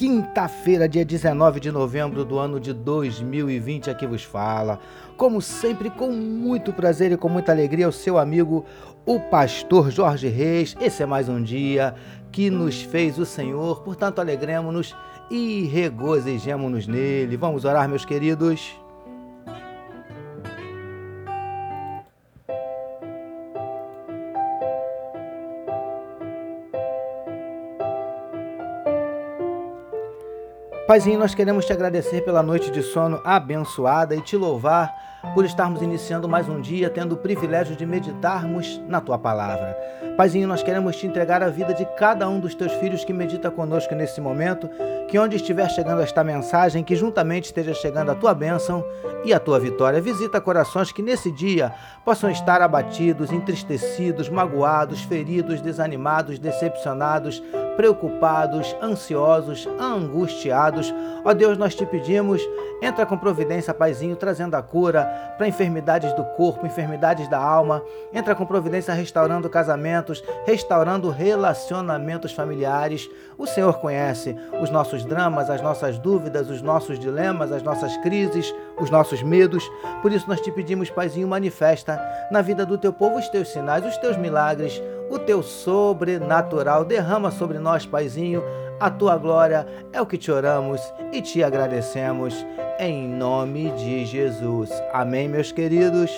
Quinta-feira, dia 19 de novembro do ano de 2020, aqui vos fala. Como sempre, com muito prazer e com muita alegria, o seu amigo, o pastor Jorge Reis. Esse é mais um dia que nos fez o Senhor, portanto, alegremos-nos e regozijemos-nos nele. Vamos orar, meus queridos. Paizinho, nós queremos te agradecer pela noite de sono abençoada e te louvar por estarmos iniciando mais um dia, tendo o privilégio de meditarmos na tua palavra. Paizinho, nós queremos te entregar a vida de cada um dos teus filhos que medita conosco nesse momento, que onde estiver chegando esta mensagem, que juntamente esteja chegando a tua bênção e a tua vitória. Visita corações que nesse dia possam estar abatidos, entristecidos, magoados, feridos, desanimados, decepcionados, preocupados, ansiosos, angustiados. Ó Deus, nós te pedimos, entra com providência, Paizinho, trazendo a cura para enfermidades do corpo, enfermidades da alma. Entra com providência restaurando casamentos, restaurando relacionamentos familiares. O Senhor conhece os nossos dramas, as nossas dúvidas, os nossos dilemas, as nossas crises, os nossos medos. Por isso nós te pedimos, Paizinho, manifesta na vida do teu povo os teus sinais, os teus milagres, o teu sobrenatural. Derrama sobre nós, Paizinho, a tua glória. É o que te oramos e te agradecemos. Em nome de Jesus. Amém, meus queridos.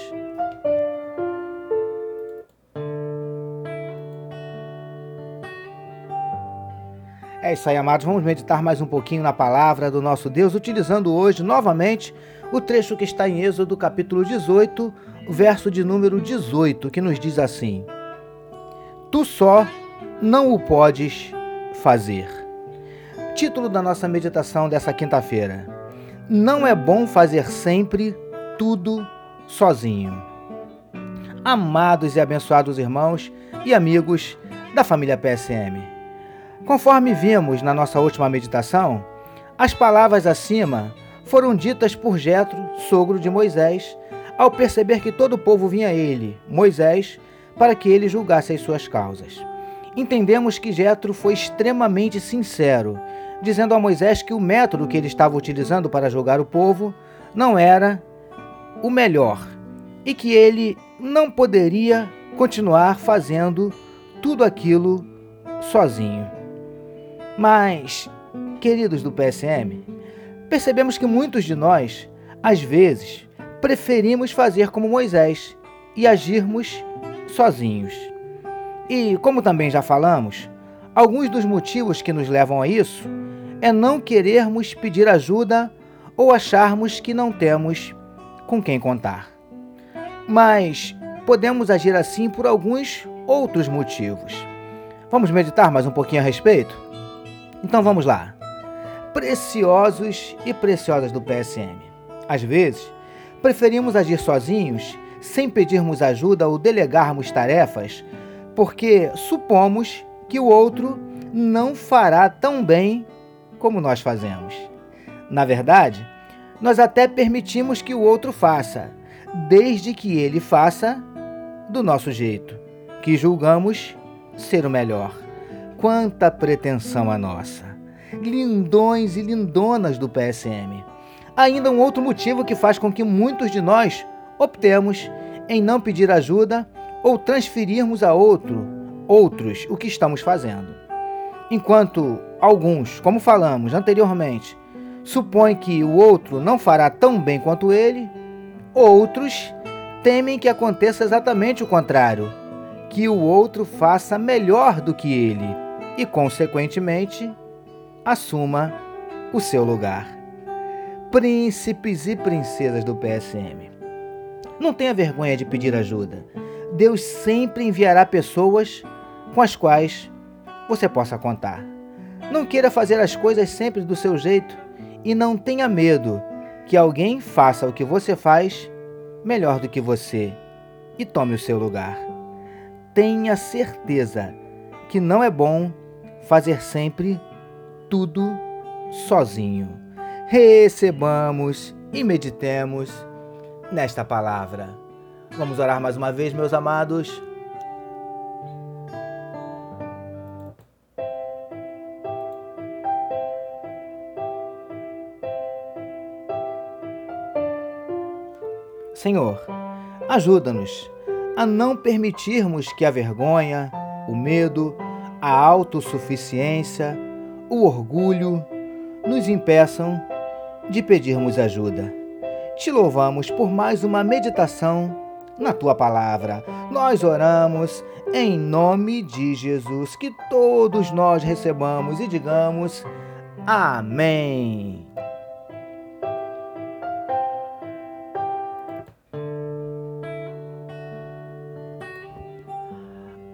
É isso aí, amados. Vamos meditar mais um pouquinho na palavra do nosso Deus, utilizando hoje novamente o trecho que está em Êxodo, capítulo 18, verso de número 18, que nos diz assim: Tu só não o podes fazer. Título da nossa meditação dessa quinta-feira: Não é bom fazer sempre tudo sozinho. Amados e abençoados irmãos e amigos da família PSM. Conforme vimos na nossa última meditação, as palavras acima foram ditas por Jetro, sogro de Moisés, ao perceber que todo o povo vinha a ele, Moisés, para que ele julgasse as suas causas. Entendemos que Jetro foi extremamente sincero, dizendo a Moisés que o método que ele estava utilizando para julgar o povo não era o melhor e que ele não poderia continuar fazendo tudo aquilo sozinho. Mas, queridos do PSM, percebemos que muitos de nós, às vezes, preferimos fazer como Moisés e agirmos sozinhos. E, como também já falamos, alguns dos motivos que nos levam a isso é não querermos pedir ajuda ou acharmos que não temos com quem contar. Mas podemos agir assim por alguns outros motivos. Vamos meditar mais um pouquinho a respeito? Então vamos lá. Preciosos e preciosas do PSM. Às vezes, preferimos agir sozinhos sem pedirmos ajuda ou delegarmos tarefas, porque supomos que o outro não fará tão bem como nós fazemos. Na verdade, nós até permitimos que o outro faça, desde que ele faça do nosso jeito, que julgamos ser o melhor. Quanta pretensão a nossa! Lindões e lindonas do PSM. Ainda um outro motivo que faz com que muitos de nós optemos em não pedir ajuda ou transferirmos a outro, outros, o que estamos fazendo. Enquanto alguns, como falamos anteriormente, supõem que o outro não fará tão bem quanto ele, outros temem que aconteça exatamente o contrário, que o outro faça melhor do que ele e, consequentemente, assuma o seu lugar. Príncipes e princesas do PSM. Não tenha vergonha de pedir ajuda. Deus sempre enviará pessoas com as quais você possa contar. Não queira fazer as coisas sempre do seu jeito e não tenha medo que alguém faça o que você faz melhor do que você e tome o seu lugar. Tenha certeza que não é bom fazer sempre tudo sozinho. Recebamos e meditemos nesta palavra. Vamos orar mais uma vez, meus amados. Senhor, ajuda-nos a não permitirmos que a vergonha, o medo, a autossuficiência, o orgulho nos impeçam de pedirmos ajuda. Te louvamos por mais uma meditação na tua palavra. Nós oramos em nome de Jesus, que todos nós recebamos e digamos amém.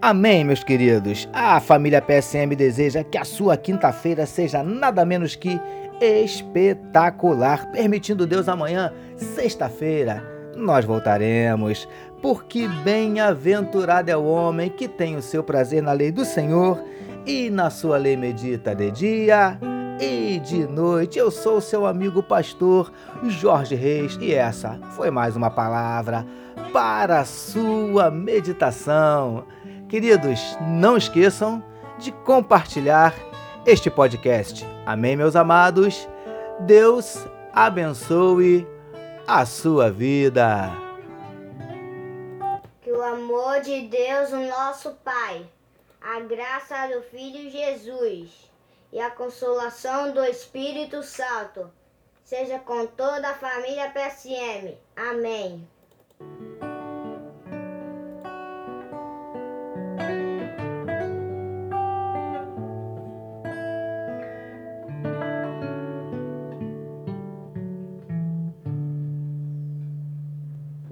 Amém, meus queridos. A família PSM deseja que a sua quinta-feira seja nada menos que espetacular. Permitindo Deus, amanhã, sexta-feira, nós voltaremos. Porque bem-aventurado é o homem que tem o seu prazer na lei do Senhor e na sua lei medita de dia e de noite. Eu sou seu amigo pastor Jorge Reis e essa foi mais uma palavra para a sua meditação. Queridos, não esqueçam de compartilhar este podcast. Amém, meus amados? Deus abençoe a sua vida. Que o amor de Deus, o nosso Pai, a graça do Filho Jesus e a consolação do Espírito Santo seja com toda a família PSM. Amém.